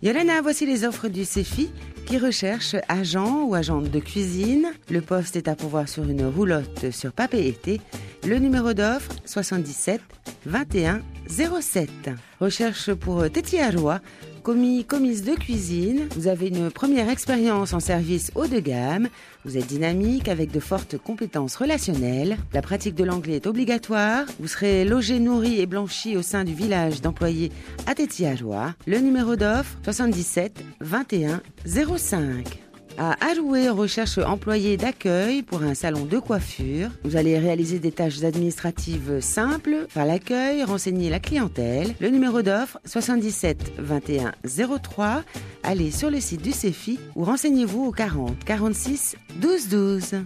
Yolena, voici les offres du CEFI qui recherche agent ou agente de cuisine. Le poste est à pouvoir sur une roulotte sur papier été. Le numéro d'offre 77 21 07. Recherche pour Téti Aroua, commis commise de cuisine. Vous avez une première expérience en service haut de gamme. Vous êtes dynamique avec de fortes compétences relationnelles. La pratique de l'anglais est obligatoire. Vous serez logé, nourri et blanchi au sein du village d'employés à Aroua. Le numéro d'offre 77 21 05 à Aroué, on recherche employé d'accueil pour un salon de coiffure. Vous allez réaliser des tâches administratives simples, faire l'accueil, renseigner la clientèle. Le numéro d'offre 77 21 03. Allez sur le site du CEFI ou renseignez-vous au 40 46 12 12.